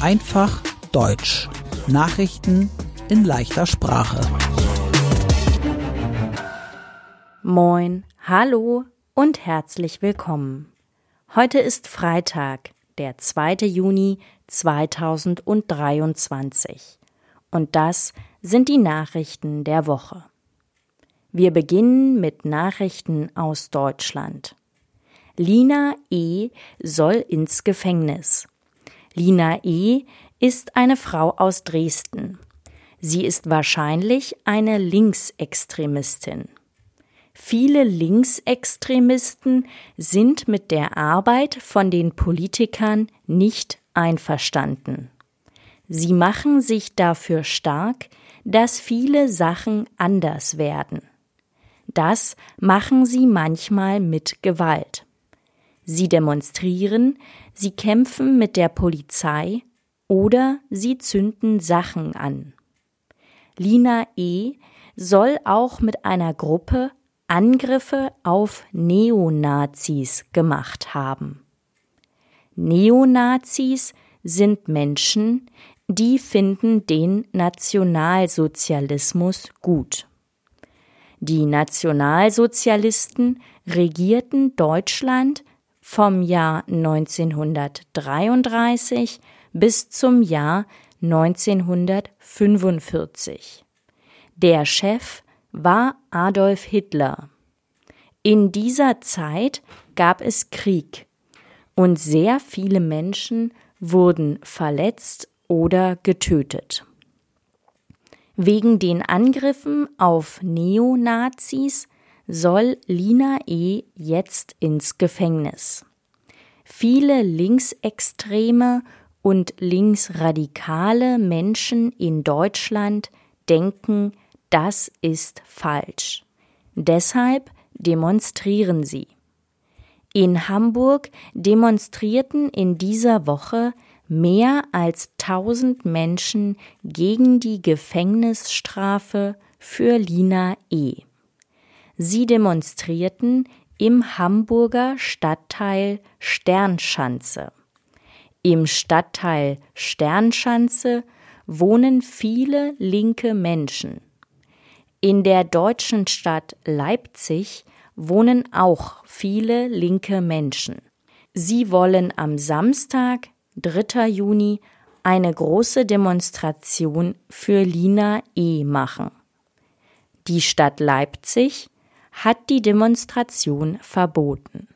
Einfach Deutsch. Nachrichten in leichter Sprache. Moin, hallo und herzlich willkommen. Heute ist Freitag, der 2. Juni 2023. Und das sind die Nachrichten der Woche. Wir beginnen mit Nachrichten aus Deutschland. Lina E. soll ins Gefängnis. Lina E. ist eine Frau aus Dresden. Sie ist wahrscheinlich eine Linksextremistin. Viele Linksextremisten sind mit der Arbeit von den Politikern nicht einverstanden. Sie machen sich dafür stark, dass viele Sachen anders werden. Das machen sie manchmal mit Gewalt. Sie demonstrieren, sie kämpfen mit der Polizei oder sie zünden Sachen an. Lina E. soll auch mit einer Gruppe Angriffe auf Neonazis gemacht haben. Neonazis sind Menschen, die finden den Nationalsozialismus gut. Die Nationalsozialisten regierten Deutschland vom Jahr 1933 bis zum Jahr 1945. Der Chef war Adolf Hitler. In dieser Zeit gab es Krieg und sehr viele Menschen wurden verletzt oder getötet. Wegen den Angriffen auf Neonazis soll Lina E. jetzt ins Gefängnis. Viele linksextreme und linksradikale Menschen in Deutschland denken, das ist falsch. Deshalb demonstrieren sie. In Hamburg demonstrierten in dieser Woche mehr als tausend Menschen gegen die Gefängnisstrafe für Lina E. Sie demonstrierten im Hamburger Stadtteil Sternschanze. Im Stadtteil Sternschanze wohnen viele linke Menschen. In der deutschen Stadt Leipzig wohnen auch viele linke Menschen. Sie wollen am Samstag 3. Juni eine große Demonstration für Lina E. machen. Die Stadt Leipzig hat die Demonstration verboten.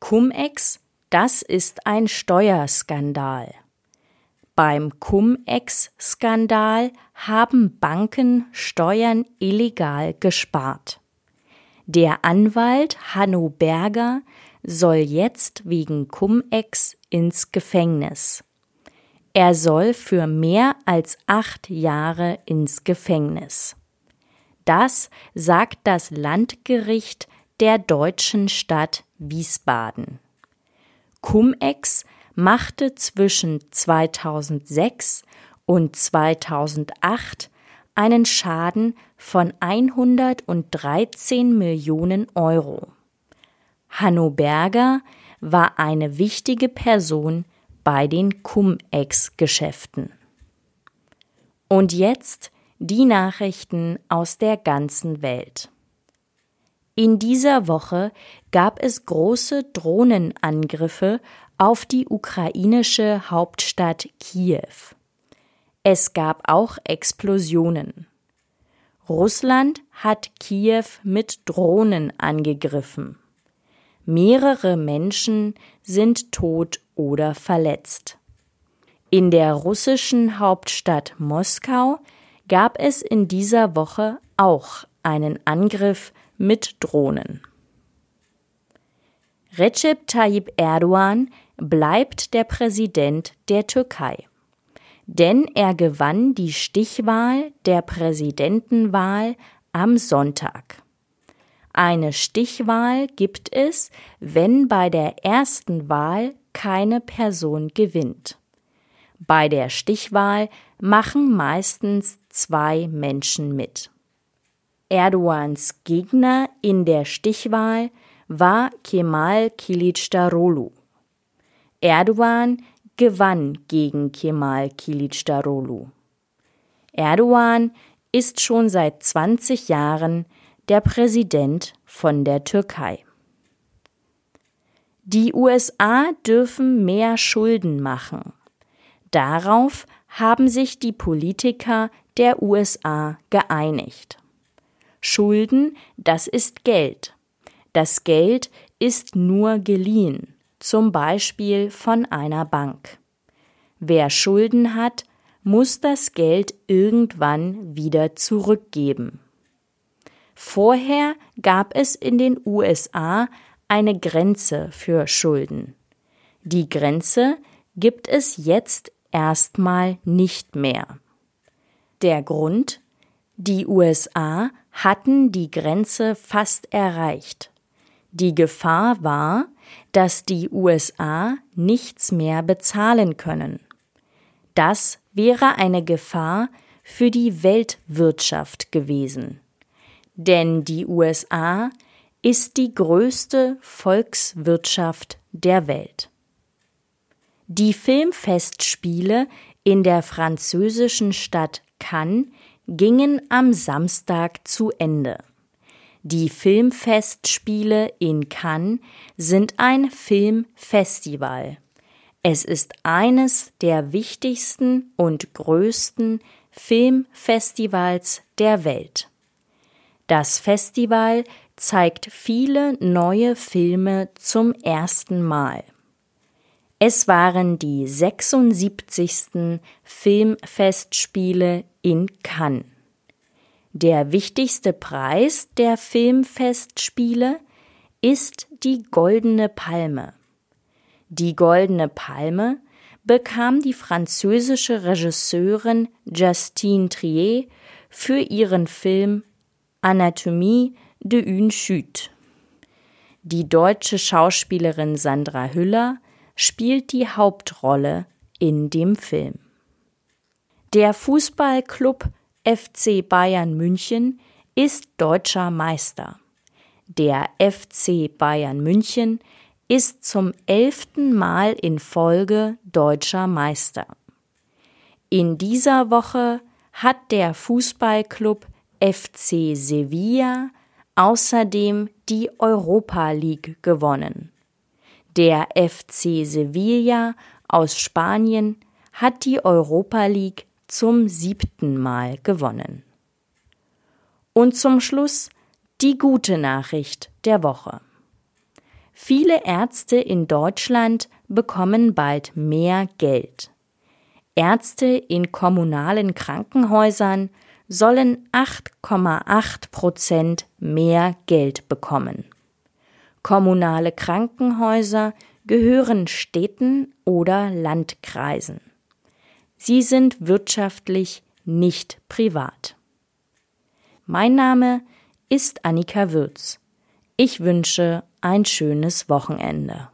Cum-Ex, das ist ein Steuerskandal. Beim Cum-Ex-Skandal haben Banken Steuern illegal gespart. Der Anwalt Hanno Berger soll jetzt wegen Cum-Ex ins Gefängnis. Er soll für mehr als acht Jahre ins Gefängnis. Das sagt das Landgericht der deutschen Stadt Wiesbaden. Cum-Ex machte zwischen 2006 und 2008 einen Schaden von 113 Millionen Euro. Hanno Berger war eine wichtige Person bei den Cum-Ex-Geschäften. Und jetzt die Nachrichten aus der ganzen Welt. In dieser Woche gab es große Drohnenangriffe auf die ukrainische Hauptstadt Kiew. Es gab auch Explosionen. Russland hat Kiew mit Drohnen angegriffen. Mehrere Menschen sind tot oder verletzt. In der russischen Hauptstadt Moskau gab es in dieser Woche auch einen Angriff mit Drohnen. Recep Tayyip Erdogan bleibt der Präsident der Türkei. Denn er gewann die Stichwahl der Präsidentenwahl am Sonntag. Eine Stichwahl gibt es, wenn bei der ersten Wahl keine Person gewinnt. Bei der Stichwahl machen meistens zwei Menschen mit. Erdogans Gegner in der Stichwahl war Kemal Kilicdaroglu. Erdogan gewann gegen Kemal Kilicdaroglu. Erdogan ist schon seit 20 Jahren der Präsident von der Türkei. Die USA dürfen mehr Schulden machen. Darauf haben sich die Politiker der USA geeinigt. Schulden, das ist Geld. Das Geld ist nur geliehen, zum Beispiel von einer Bank. Wer Schulden hat, muss das Geld irgendwann wieder zurückgeben. Vorher gab es in den USA eine Grenze für Schulden. Die Grenze gibt es jetzt erstmal nicht mehr. Der Grund? Die USA hatten die Grenze fast erreicht. Die Gefahr war, dass die USA nichts mehr bezahlen können. Das wäre eine Gefahr für die Weltwirtschaft gewesen. Denn die USA ist die größte Volkswirtschaft der Welt. Die Filmfestspiele in der französischen Stadt Cannes gingen am Samstag zu Ende. Die Filmfestspiele in Cannes sind ein Filmfestival. Es ist eines der wichtigsten und größten Filmfestivals der Welt. Das Festival zeigt viele neue Filme zum ersten Mal. Es waren die 76. Filmfestspiele in Cannes. Der wichtigste Preis der Filmfestspiele ist die Goldene Palme. Die Goldene Palme bekam die französische Regisseurin Justine Trier für ihren Film Anatomie de une chute. Die deutsche Schauspielerin Sandra Hüller spielt die Hauptrolle in dem Film. Der Fußballclub FC Bayern München ist deutscher Meister. Der FC Bayern München ist zum elften Mal in Folge deutscher Meister. In dieser Woche hat der Fußballclub FC Sevilla außerdem die Europa League gewonnen. Der FC Sevilla aus Spanien hat die Europa League zum siebten Mal gewonnen. Und zum Schluss die gute Nachricht der Woche. Viele Ärzte in Deutschland bekommen bald mehr Geld. Ärzte in kommunalen Krankenhäusern sollen 8,8 Prozent mehr Geld bekommen. Kommunale Krankenhäuser gehören Städten oder Landkreisen. Sie sind wirtschaftlich nicht privat. Mein Name ist Annika Würz. Ich wünsche ein schönes Wochenende.